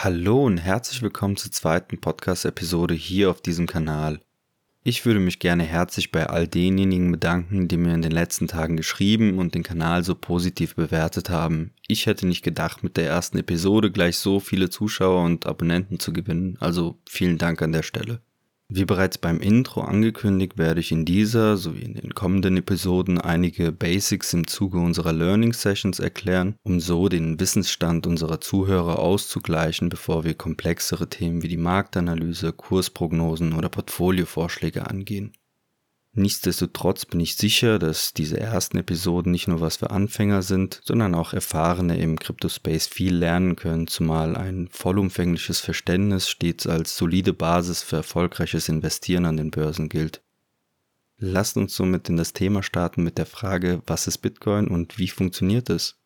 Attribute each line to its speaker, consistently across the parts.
Speaker 1: Hallo und herzlich willkommen zur zweiten Podcast-Episode hier auf diesem Kanal. Ich würde mich gerne herzlich bei all denjenigen bedanken, die mir in den letzten Tagen geschrieben und den Kanal so positiv bewertet haben. Ich hätte nicht gedacht, mit der ersten Episode gleich so viele Zuschauer und Abonnenten zu gewinnen, also vielen Dank an der Stelle. Wie bereits beim Intro angekündigt, werde ich in dieser sowie in den kommenden Episoden einige Basics im Zuge unserer Learning Sessions erklären, um so den Wissensstand unserer Zuhörer auszugleichen, bevor wir komplexere Themen wie die Marktanalyse, Kursprognosen oder Portfoliovorschläge angehen. Nichtsdestotrotz bin ich sicher, dass diese ersten Episoden nicht nur was für Anfänger sind, sondern auch Erfahrene im Crypto-Space viel lernen können, zumal ein vollumfängliches Verständnis stets als solide Basis für erfolgreiches Investieren an den Börsen gilt. Lasst uns somit in das Thema starten mit der Frage, was ist Bitcoin und wie funktioniert es?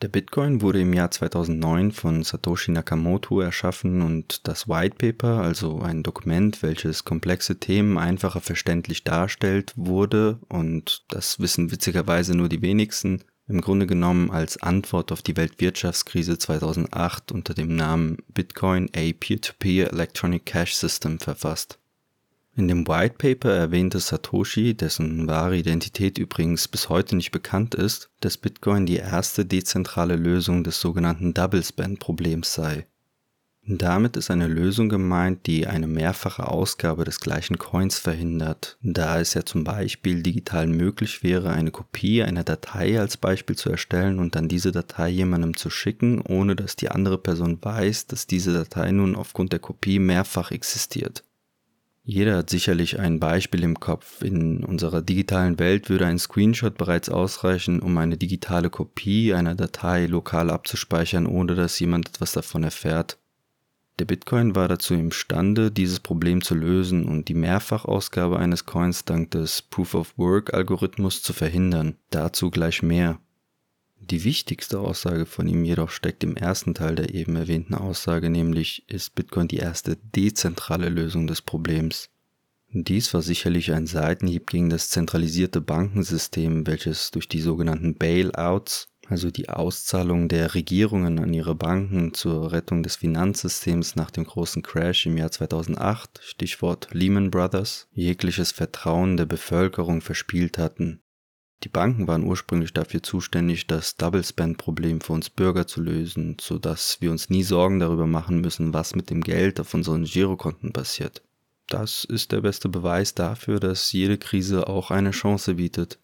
Speaker 1: Der Bitcoin wurde im Jahr 2009 von Satoshi Nakamoto erschaffen und das White Paper, also ein Dokument, welches komplexe Themen einfacher verständlich darstellt, wurde, und das wissen witzigerweise nur die wenigsten, im Grunde genommen als Antwort auf die Weltwirtschaftskrise 2008 unter dem Namen Bitcoin a Peer-to-Peer -Peer Electronic Cash System verfasst. In dem White Paper erwähnte Satoshi, dessen wahre Identität übrigens bis heute nicht bekannt ist, dass Bitcoin die erste dezentrale Lösung des sogenannten Double Spend Problems sei. Damit ist eine Lösung gemeint, die eine mehrfache Ausgabe des gleichen Coins verhindert, da es ja zum Beispiel digital möglich wäre, eine Kopie einer Datei als Beispiel zu erstellen und dann diese Datei jemandem zu schicken, ohne dass die andere Person weiß, dass diese Datei nun aufgrund der Kopie mehrfach existiert. Jeder hat sicherlich ein Beispiel im Kopf. In unserer digitalen Welt würde ein Screenshot bereits ausreichen, um eine digitale Kopie einer Datei lokal abzuspeichern, ohne dass jemand etwas davon erfährt. Der Bitcoin war dazu imstande, dieses Problem zu lösen und die Mehrfachausgabe eines Coins dank des Proof-of-Work-Algorithmus zu verhindern. Dazu gleich mehr. Die wichtigste Aussage von ihm jedoch steckt im ersten Teil der eben erwähnten Aussage, nämlich ist Bitcoin die erste dezentrale Lösung des Problems. Dies war sicherlich ein Seitenhieb gegen das zentralisierte Bankensystem, welches durch die sogenannten Bailouts, also die Auszahlung der Regierungen an ihre Banken zur Rettung des Finanzsystems nach dem großen Crash im Jahr 2008, Stichwort Lehman Brothers, jegliches Vertrauen der Bevölkerung verspielt hatten. Die Banken waren ursprünglich dafür zuständig, das Double Spend Problem für uns Bürger zu lösen, so dass wir uns nie Sorgen darüber machen müssen, was mit dem Geld auf unseren Girokonten passiert. Das ist der beste Beweis dafür, dass jede Krise auch eine Chance bietet.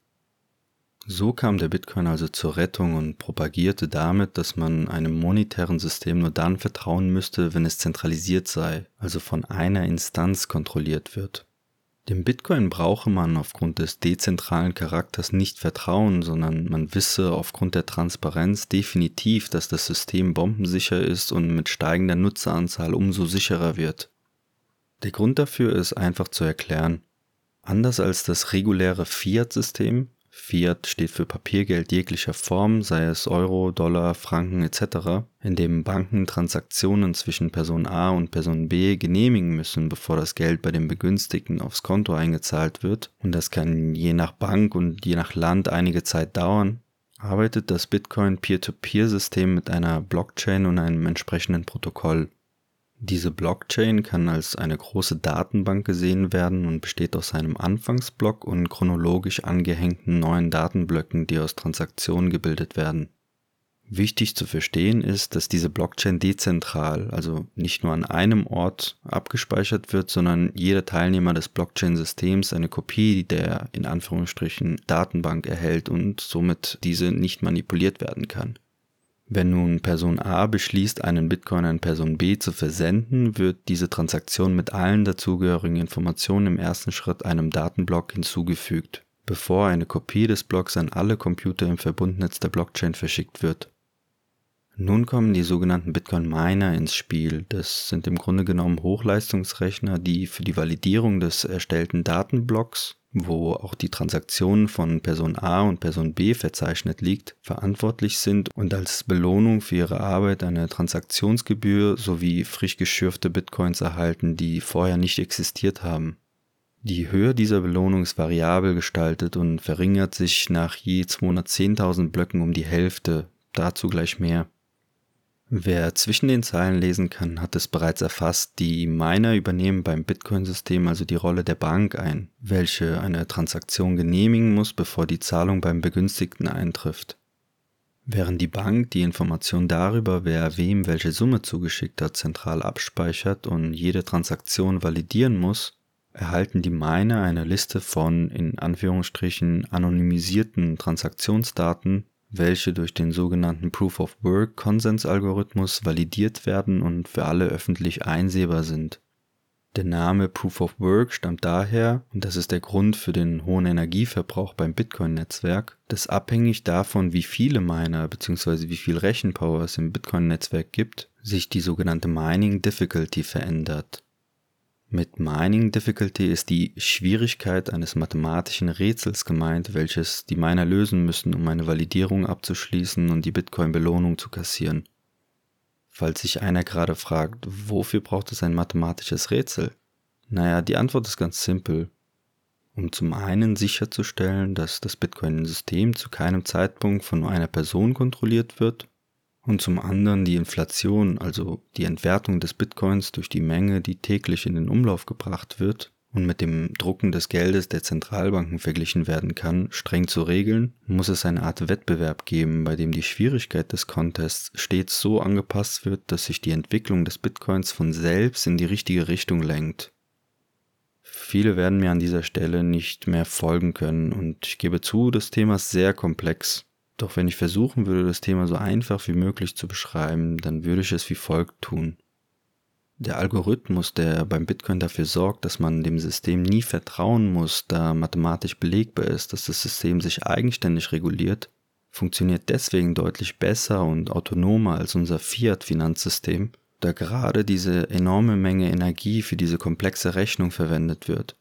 Speaker 1: So kam der Bitcoin also zur Rettung und propagierte damit, dass man einem monetären System nur dann vertrauen müsste, wenn es zentralisiert sei, also von einer Instanz kontrolliert wird. Dem Bitcoin brauche man aufgrund des dezentralen Charakters nicht vertrauen, sondern man wisse aufgrund der Transparenz definitiv, dass das System bombensicher ist und mit steigender Nutzeranzahl umso sicherer wird. Der Grund dafür ist einfach zu erklären. Anders als das reguläre Fiat-System Fiat steht für Papiergeld jeglicher Form, sei es Euro, Dollar, Franken etc., in dem Banken Transaktionen zwischen Person A und Person B genehmigen müssen, bevor das Geld bei dem Begünstigten aufs Konto eingezahlt wird, und das kann je nach Bank und je nach Land einige Zeit dauern, arbeitet das Bitcoin Peer-to-Peer-System mit einer Blockchain und einem entsprechenden Protokoll. Diese Blockchain kann als eine große Datenbank gesehen werden und besteht aus einem Anfangsblock und chronologisch angehängten neuen Datenblöcken, die aus Transaktionen gebildet werden. Wichtig zu verstehen ist, dass diese Blockchain dezentral, also nicht nur an einem Ort abgespeichert wird, sondern jeder Teilnehmer des Blockchain-Systems eine Kopie der in Anführungsstrichen Datenbank erhält und somit diese nicht manipuliert werden kann. Wenn nun Person A beschließt, einen Bitcoin an Person B zu versenden, wird diese Transaktion mit allen dazugehörigen Informationen im ersten Schritt einem Datenblock hinzugefügt, bevor eine Kopie des Blocks an alle Computer im Verbundnetz der Blockchain verschickt wird. Nun kommen die sogenannten Bitcoin Miner ins Spiel. Das sind im Grunde genommen Hochleistungsrechner, die für die Validierung des erstellten Datenblocks wo auch die Transaktion von Person A und Person B verzeichnet liegt, verantwortlich sind und als Belohnung für ihre Arbeit eine Transaktionsgebühr sowie frisch geschürfte Bitcoins erhalten, die vorher nicht existiert haben. Die Höhe dieser Belohnung ist variabel gestaltet und verringert sich nach je 210.000 Blöcken um die Hälfte, dazu gleich mehr. Wer zwischen den Zeilen lesen kann, hat es bereits erfasst, die Miner übernehmen beim Bitcoin-System also die Rolle der Bank ein, welche eine Transaktion genehmigen muss, bevor die Zahlung beim Begünstigten eintrifft. Während die Bank die Information darüber, wer wem welche Summe zugeschickt hat, zentral abspeichert und jede Transaktion validieren muss, erhalten die Miner eine Liste von in Anführungsstrichen anonymisierten Transaktionsdaten, welche durch den sogenannten Proof of Work Konsensalgorithmus validiert werden und für alle öffentlich einsehbar sind. Der Name Proof of Work stammt daher, und das ist der Grund für den hohen Energieverbrauch beim Bitcoin-Netzwerk, dass abhängig davon, wie viele Miner bzw. wie viel Rechenpower es im Bitcoin-Netzwerk gibt, sich die sogenannte Mining Difficulty verändert. Mit Mining Difficulty ist die Schwierigkeit eines mathematischen Rätsels gemeint, welches die Miner lösen müssen, um eine Validierung abzuschließen und die Bitcoin-Belohnung zu kassieren. Falls sich einer gerade fragt, wofür braucht es ein mathematisches Rätsel? Naja, die Antwort ist ganz simpel. Um zum einen sicherzustellen, dass das Bitcoin-System zu keinem Zeitpunkt von nur einer Person kontrolliert wird und zum anderen die Inflation, also die Entwertung des Bitcoins durch die Menge, die täglich in den Umlauf gebracht wird, und mit dem Drucken des Geldes der Zentralbanken verglichen werden kann, streng zu regeln, muss es eine Art Wettbewerb geben, bei dem die Schwierigkeit des Contests stets so angepasst wird, dass sich die Entwicklung des Bitcoins von selbst in die richtige Richtung lenkt. Viele werden mir an dieser Stelle nicht mehr folgen können und ich gebe zu, das Thema ist sehr komplex. Doch wenn ich versuchen würde, das Thema so einfach wie möglich zu beschreiben, dann würde ich es wie folgt tun. Der Algorithmus, der beim Bitcoin dafür sorgt, dass man dem System nie vertrauen muss, da mathematisch belegbar ist, dass das System sich eigenständig reguliert, funktioniert deswegen deutlich besser und autonomer als unser Fiat-Finanzsystem, da gerade diese enorme Menge Energie für diese komplexe Rechnung verwendet wird.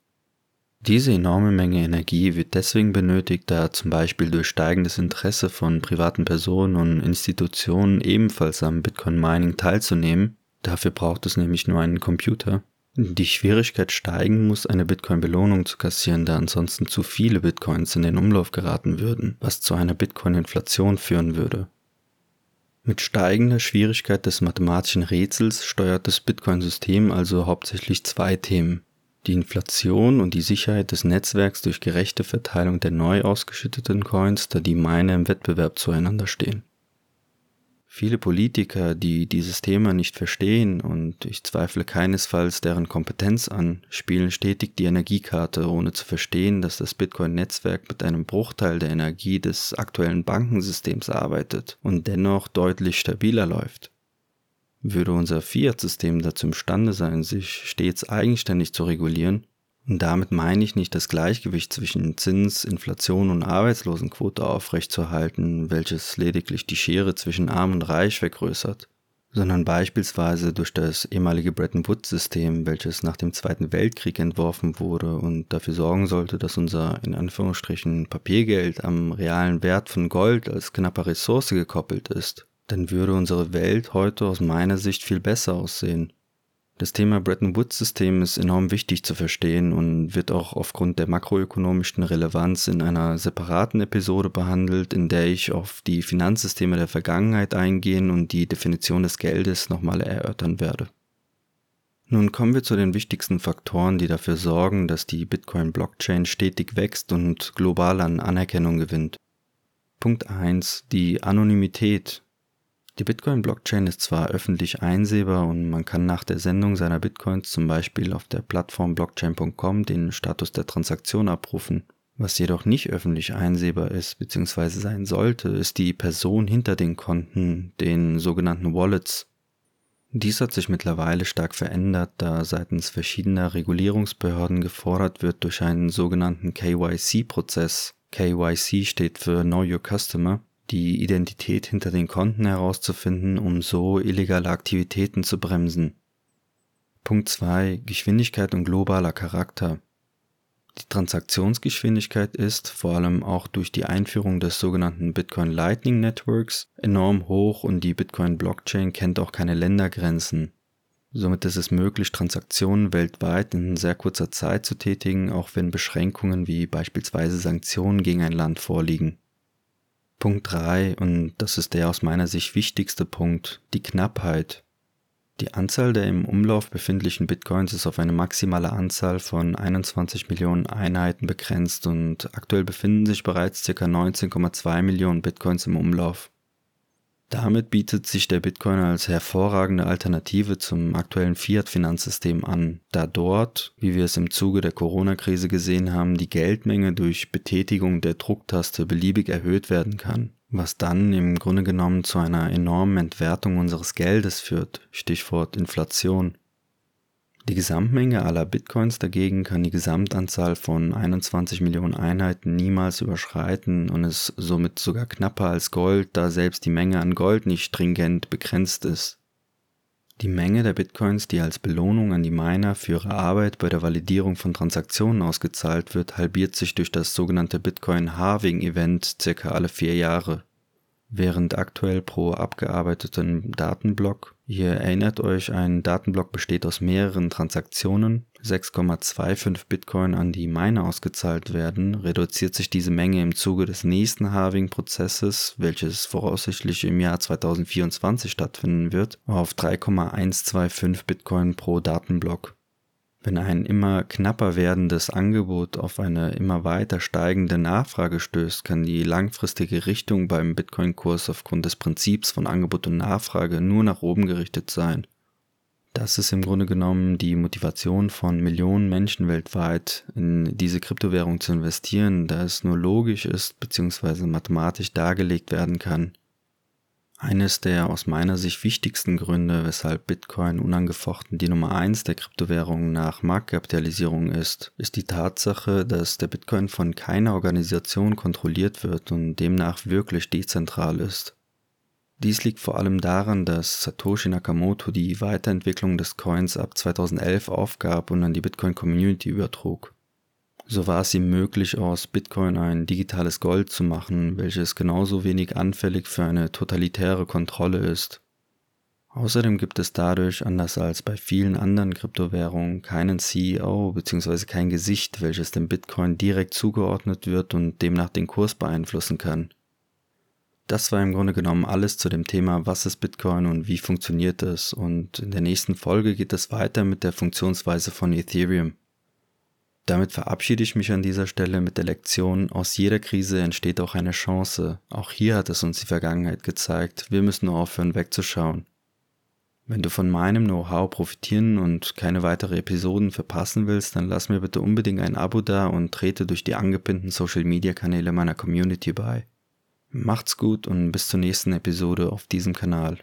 Speaker 1: Diese enorme Menge Energie wird deswegen benötigt, da zum Beispiel durch steigendes Interesse von privaten Personen und Institutionen ebenfalls am Bitcoin-Mining teilzunehmen, Dafür braucht es nämlich nur einen Computer. Die Schwierigkeit steigen muss, eine Bitcoin-Belohnung zu kassieren, da ansonsten zu viele Bitcoins in den Umlauf geraten würden, was zu einer Bitcoin-Inflation führen würde. Mit steigender Schwierigkeit des mathematischen Rätsels steuert das Bitcoin-System also hauptsächlich zwei Themen. Die Inflation und die Sicherheit des Netzwerks durch gerechte Verteilung der neu ausgeschütteten Coins, da die Miner im Wettbewerb zueinander stehen. Viele Politiker, die dieses Thema nicht verstehen, und ich zweifle keinesfalls deren Kompetenz an, spielen stetig die Energiekarte, ohne zu verstehen, dass das Bitcoin-Netzwerk mit einem Bruchteil der Energie des aktuellen Bankensystems arbeitet und dennoch deutlich stabiler läuft. Würde unser Fiat-System dazu imstande sein, sich stets eigenständig zu regulieren, und damit meine ich nicht das Gleichgewicht zwischen Zins, Inflation und Arbeitslosenquote aufrechtzuerhalten, welches lediglich die Schere zwischen Arm und Reich vergrößert, sondern beispielsweise durch das ehemalige Bretton Woods-System, welches nach dem Zweiten Weltkrieg entworfen wurde und dafür sorgen sollte, dass unser in Anführungsstrichen Papiergeld am realen Wert von Gold als knapper Ressource gekoppelt ist, dann würde unsere Welt heute aus meiner Sicht viel besser aussehen das Thema Bretton Woods-System ist enorm wichtig zu verstehen und wird auch aufgrund der makroökonomischen Relevanz in einer separaten Episode behandelt, in der ich auf die Finanzsysteme der Vergangenheit eingehen und die Definition des Geldes nochmal erörtern werde. Nun kommen wir zu den wichtigsten Faktoren, die dafür sorgen, dass die Bitcoin-Blockchain stetig wächst und global an Anerkennung gewinnt. Punkt 1. Die Anonymität die Bitcoin-Blockchain ist zwar öffentlich einsehbar und man kann nach der Sendung seiner Bitcoins zum Beispiel auf der Plattform blockchain.com den Status der Transaktion abrufen. Was jedoch nicht öffentlich einsehbar ist bzw. sein sollte, ist die Person hinter den Konten, den sogenannten Wallets. Dies hat sich mittlerweile stark verändert, da seitens verschiedener Regulierungsbehörden gefordert wird durch einen sogenannten KYC-Prozess. KYC steht für Know Your Customer die Identität hinter den Konten herauszufinden, um so illegale Aktivitäten zu bremsen. Punkt 2. Geschwindigkeit und globaler Charakter. Die Transaktionsgeschwindigkeit ist, vor allem auch durch die Einführung des sogenannten Bitcoin Lightning Networks, enorm hoch und die Bitcoin Blockchain kennt auch keine Ländergrenzen. Somit ist es möglich, Transaktionen weltweit in sehr kurzer Zeit zu tätigen, auch wenn Beschränkungen wie beispielsweise Sanktionen gegen ein Land vorliegen. Punkt 3, und das ist der aus meiner Sicht wichtigste Punkt, die Knappheit. Die Anzahl der im Umlauf befindlichen Bitcoins ist auf eine maximale Anzahl von 21 Millionen Einheiten begrenzt und aktuell befinden sich bereits ca. 19,2 Millionen Bitcoins im Umlauf. Damit bietet sich der Bitcoin als hervorragende Alternative zum aktuellen Fiat-Finanzsystem an, da dort, wie wir es im Zuge der Corona-Krise gesehen haben, die Geldmenge durch Betätigung der Drucktaste beliebig erhöht werden kann, was dann im Grunde genommen zu einer enormen Entwertung unseres Geldes führt, Stichwort Inflation. Die Gesamtmenge aller Bitcoins dagegen kann die Gesamtanzahl von 21 Millionen Einheiten niemals überschreiten und ist somit sogar knapper als Gold, da selbst die Menge an Gold nicht stringent begrenzt ist. Die Menge der Bitcoins, die als Belohnung an die Miner für ihre Arbeit bei der Validierung von Transaktionen ausgezahlt wird, halbiert sich durch das sogenannte Bitcoin-Halving-Event circa alle vier Jahre während aktuell pro abgearbeiteten Datenblock, ihr erinnert euch, ein Datenblock besteht aus mehreren Transaktionen, 6,25 Bitcoin an die Miner ausgezahlt werden, reduziert sich diese Menge im Zuge des nächsten Halving-Prozesses, welches voraussichtlich im Jahr 2024 stattfinden wird, auf 3,125 Bitcoin pro Datenblock. Wenn ein immer knapper werdendes Angebot auf eine immer weiter steigende Nachfrage stößt, kann die langfristige Richtung beim Bitcoin-Kurs aufgrund des Prinzips von Angebot und Nachfrage nur nach oben gerichtet sein. Das ist im Grunde genommen die Motivation von Millionen Menschen weltweit, in diese Kryptowährung zu investieren, da es nur logisch ist bzw. mathematisch dargelegt werden kann. Eines der aus meiner Sicht wichtigsten Gründe, weshalb Bitcoin unangefochten die Nummer eins der Kryptowährungen nach Marktkapitalisierung ist, ist die Tatsache, dass der Bitcoin von keiner Organisation kontrolliert wird und demnach wirklich dezentral ist. Dies liegt vor allem daran, dass Satoshi Nakamoto die Weiterentwicklung des Coins ab 2011 aufgab und an die Bitcoin Community übertrug. So war es ihm möglich, aus Bitcoin ein digitales Gold zu machen, welches genauso wenig anfällig für eine totalitäre Kontrolle ist. Außerdem gibt es dadurch, anders als bei vielen anderen Kryptowährungen, keinen CEO bzw. kein Gesicht, welches dem Bitcoin direkt zugeordnet wird und demnach den Kurs beeinflussen kann. Das war im Grunde genommen alles zu dem Thema, was ist Bitcoin und wie funktioniert es. Und in der nächsten Folge geht es weiter mit der Funktionsweise von Ethereum. Damit verabschiede ich mich an dieser Stelle mit der Lektion, aus jeder Krise entsteht auch eine Chance. Auch hier hat es uns die Vergangenheit gezeigt, wir müssen nur aufhören wegzuschauen. Wenn du von meinem Know-how profitieren und keine weitere Episoden verpassen willst, dann lass mir bitte unbedingt ein Abo da und trete durch die angepinnten Social-Media-Kanäle meiner Community bei. Macht's gut und bis zur nächsten Episode auf diesem Kanal.